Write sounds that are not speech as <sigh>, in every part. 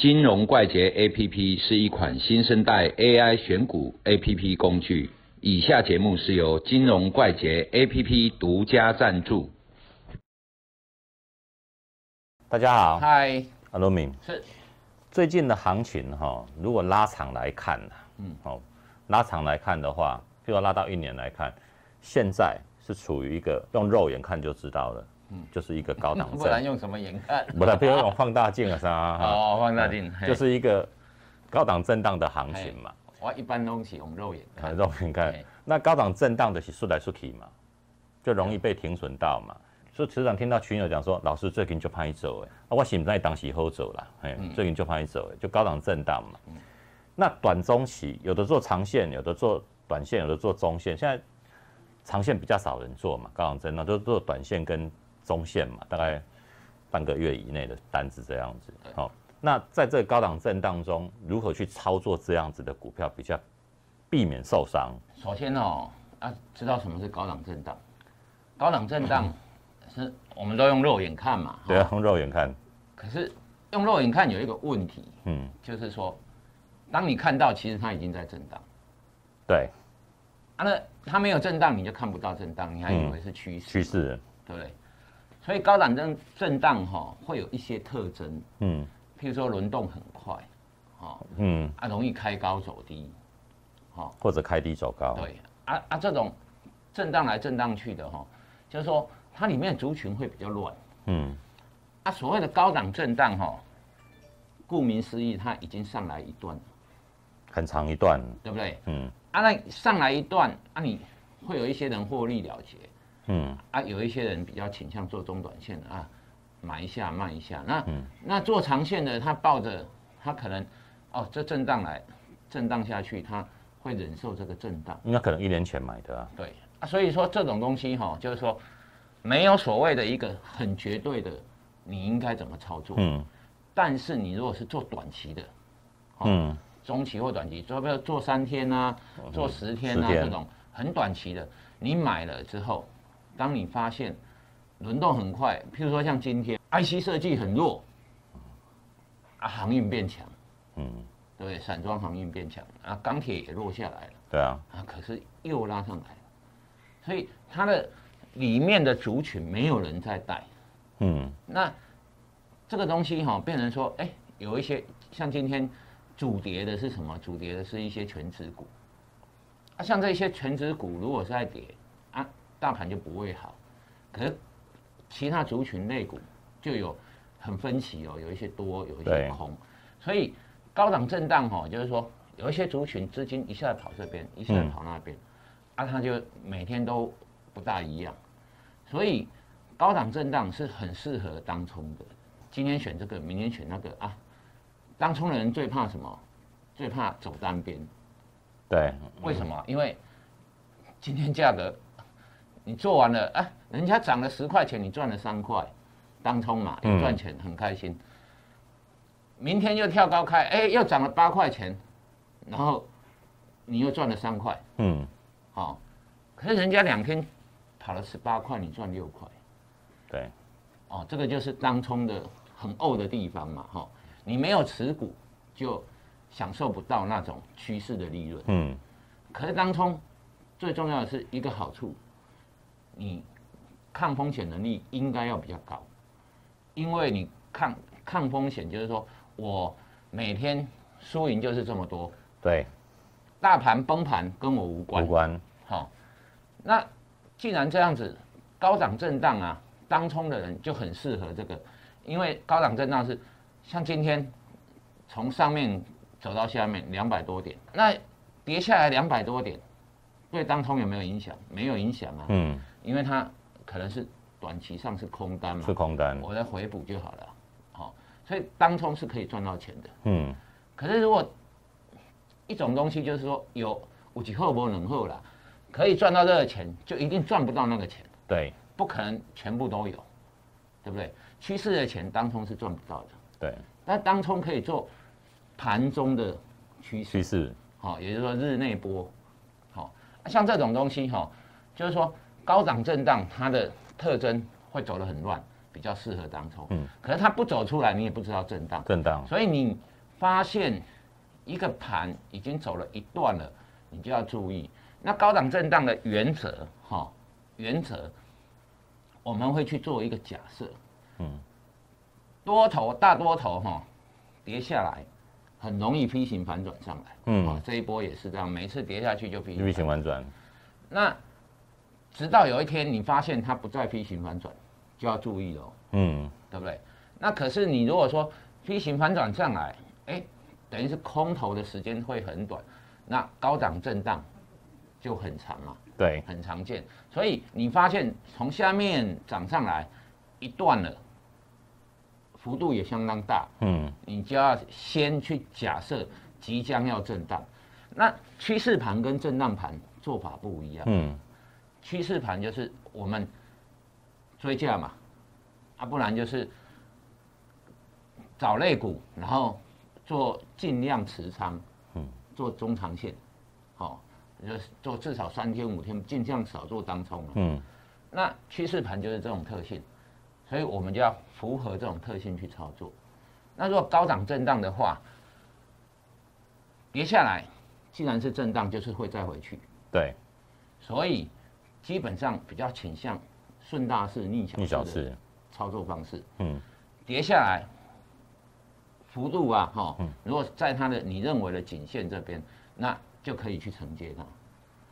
金融怪杰 APP 是一款新生代 AI 选股 APP 工具。以下节目是由金融怪杰 APP 独家赞助。大家好，嗨，阿罗敏。是最近的行情哈，如果拉长来看呢，嗯，好，拉长来看的话，譬如拉到一年来看，现在是处于一个用肉眼看就知道了，嗯，就是一个高档 <laughs> 不然，用什么眼看？<laughs> 不然，不要用放大镜啊啥，哈哦，放大镜，就是一个高档震荡的行情嘛，我一般东西用肉眼看看。肉眼看，那高档震荡的是出来出去嘛，就容易被停损到嘛。所以时常听到群友讲说，老师最近就怕你走哎，啊，我是不知道当时好走啦，哎，最近就怕你走哎，就高档震荡嘛。那短中期有的做长线，有的做短线，有的做中线。现在长线比较少人做嘛，高档震荡都做短线跟中线嘛，大概半个月以内的单子这样子。好、那在这个高档震荡中，如何去操作这样子的股票，比较避免受伤？首先哦，啊，知道什么是高档震荡？高档震荡 <laughs> 是我们都用肉眼看嘛，哈对啊，用肉眼看，可是用肉眼看有一个问题，嗯，就是说，当你看到其实它已经在震荡，对，啊，那它没有震荡你就看不到震荡，你还以为是趋势，趋势，对不对？所以高档震震荡哈、会有一些特征，嗯。譬如说轮动很快，哦，嗯，啊，容易开高走低，或者开低走高，对，啊啊，这种震荡来震荡去的哈、就是说它里面的族群会比较乱，嗯，啊，所谓的高档震荡哈、顾名思义，它已经上来一段了，很长一段，对不对？嗯。啊，那上来一段，啊，你会有一些人获利了结，嗯。啊，有一些人比较倾向做中短线的啊，买一下卖一下。那、嗯。那做长线的，他抱着他可能哦，这震荡来，震荡下去，他会忍受这个震荡。应该可能一年前买的啊，对。啊，所以说这种东西哈、就是说没有所谓的一个很绝对的，你应该怎么操作。嗯。但是你如果是做短期的，嗯。中期或短期，做不要做三天啊，做十天啊10天。这种很短期的，你买了之后，当你发现轮动很快，譬如说像今天 IC 设计很弱，啊，航运变强，嗯，对？散装航运变强，啊，钢铁也落下来了，对啊，啊，可是又拉上来了，所以它的里面的族群没有人在带，嗯。那这个东西哈、变成说，哎，有一些像今天主跌的是什么？主跌的是一些全指股，啊，像这些全指股如果是在跌，啊，大盘就不会好。可是其他族群类股就有很分歧哦，有一些多，有一些空，所以高档震荡哈、就是说有一些族群资金一下跑这边，一下嗯跑那边，啊，它就每天都不大一样，所以高档震荡是很适合当冲的。今天选这个，明天选那个啊。当冲的人最怕什么？最怕走单边。对，为什么？因为今天价格你做完了，啊，人家涨了十块钱，你赚了三块，当冲嘛，有赚钱，很开心。明天又跳高开，哎，又涨了八块钱，然后你又赚了三块，嗯好、可是人家两天跑了十八块，你赚六块。对，哦，这个就是当冲的很怄的地方嘛，哈、你没有持股，就享受不到那种趋势的利润。嗯可是当冲最重要的是一个好处，你抗风险能力应该要比较高，因为你抗抗风险就是说我每天输赢就是这么多，对，大盘崩盘跟我无关。无关，好、那既然这样子，高涨震荡啊，当冲的人就很适合这个，因为高涨震荡是像今天从上面走到下面两百多点，那跌下来两百多点，对当冲有没有影响？没有影响啊，嗯，因为它可能是短期上是空单嘛是，空单，我再回补就好了。好、所以当冲是可以赚到钱的。嗯。可是如果一种东西就是说有五级后波能后啦，可以赚到这个钱，就一定赚不到那个钱，对。不可能全部都有，对不对？趋势的钱当冲是赚不到的，对，但当冲可以做盘中的趋势趋，势，好、也就是说日内波，好、像这种东西哈、就是说高档震荡它的特征会走得很乱，比较适合当冲。嗯。可是它不走出来，你也不知道震荡。震荡，所以你发现一个盘已经走了一段了，你就要注意。那高档震荡的原则，哈、原则我们会去做一个假设，嗯，多头大多头哈、跌下来，很容易 P 型反转上来，嗯。哦这一波也是这样，每次跌下去就 V 型反转，那直到有一天你发现它不再 P 型反转，就要注意喽。嗯，对不对？那可是你如果说 P 型反转上来，哎，等于是空头的时间会很短，那高档震荡就很长嘛，对，很常见。所以你发现从下面涨上来一段了，幅度也相当大，嗯，你就要先去假设即将要震荡。那趋势盘跟震荡盘做法不一样，嗯，趋势盘就是我们追价嘛，啊，不然就是找类股，然后做尽量持仓，嗯，做中长线，好、就是做至少三天五天，尽量少做当冲、啊。嗯，那趋势盘就是这种特性，所以我们就要符合这种特性去操作。那如果高档震荡的话，跌下来，既然是震荡，就是会再回去。对，所以基本上比较倾向顺大势逆小逆小势的，操作方式。嗯，跌下来幅度啊，哈、嗯如果在它的你认为的颈线这边，那就可以去承接它。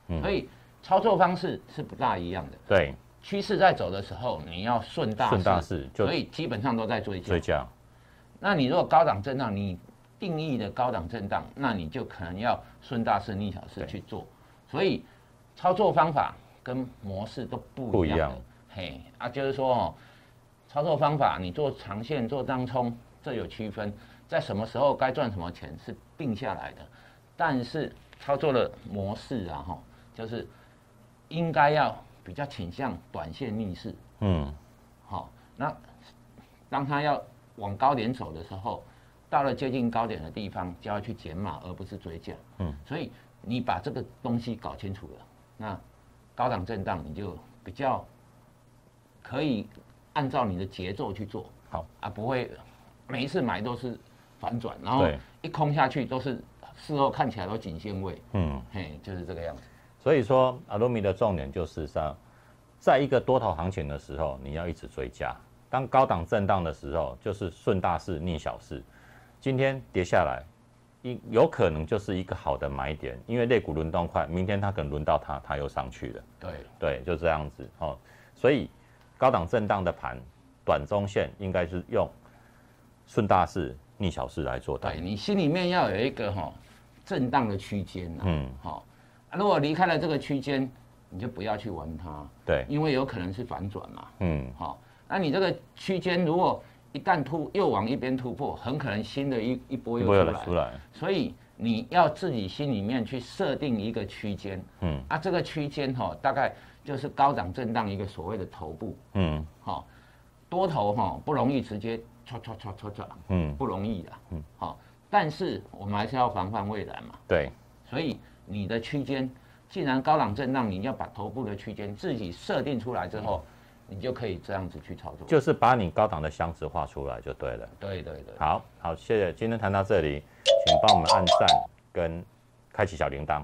嗯所以操作方式是不大一样的。对，趋势在走的时候，你要顺大势，顺大势所以基本上都在追追加。那你如果高档震荡，你定义的高档震荡，那你就可能要顺大势逆小势去做。所以操作方法跟模式都不一样。不一样嘿啊，就是说哦，操作方法你做长线做当冲，这有区分，在什么时候该赚什么钱是定下来的。但是操作的模式啊，哈，就是应该要比较倾向短线逆势。嗯，好，那当他要往高点走的时候，到了接近高点的地方就要去减码，而不是追价。嗯，所以你把这个东西搞清楚了，那高档震荡你就比较可以按照你的节奏去做。好啊，不会每一次买都是反转，然后一空下去都是事后看起来都颈线位，嗯，嘿，就是这个样子。所以说阿罗米的重点就是上，在一个多头行情的时候，你要一直追加；当高档震荡的时候，就是顺大势逆小势。今天跌下来，一有可能就是一个好的买点，因为类股轮动快，明天它可能轮到它，它又上去了。对，对，就这样子哦。所以高档震荡的盘，短中线应该是用顺大势逆小势来做单对。你心里面要有一个哈、震荡的区间呐、嗯，好、啊，如果离开了这个区间，你就不要去玩它，对，因为有可能是反转嘛。嗯，好、那你这个区间如果一旦突又往一边突破，很可能新的一一波又出来。出来。所以你要自己心里面去设定一个区间，嗯。啊，这个区间哈，大概就是高涨震荡一个所谓的头部，嗯。哦、多头哈、不容易直接唰唰唰唰唰，嗯，不容易的，嗯，好、但是我们还是要防范未来嘛。对，所以你的区间，既然高档震荡，你要把头部的区间自己设定出来之后，你就可以这样子去操作。就是把你高档的箱子画出来就对了。对对对，好好，谢谢，今天谈到这里，请帮我们按赞跟开启小铃铛，